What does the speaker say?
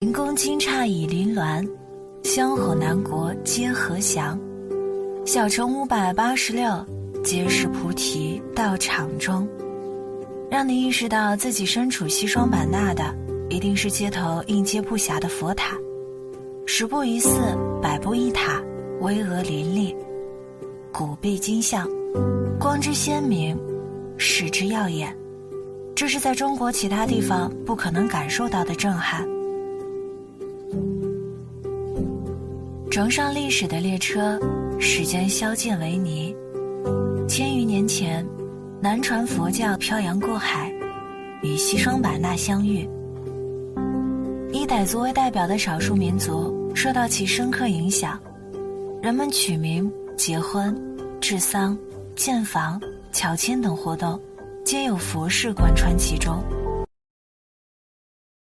灵宫金刹已临鸾，香火南国皆和祥。小乘五百八十六，皆是菩提道场中。让你意识到自己身处西双版纳的，一定是街头应接不暇的佛塔，十步一寺，百步一塔，巍峨林立，古壁金像，光之鲜明，视之耀眼。这是在中国其他地方不可能感受到的震撼。乘上历史的列车，时间消尽为泥，千余年前。南传佛教漂洋过海，与西双版纳相遇。以傣族为代表的少数民族受到其深刻影响，人们取名、结婚、治丧、建房、乔迁等活动，皆有佛事贯穿其中。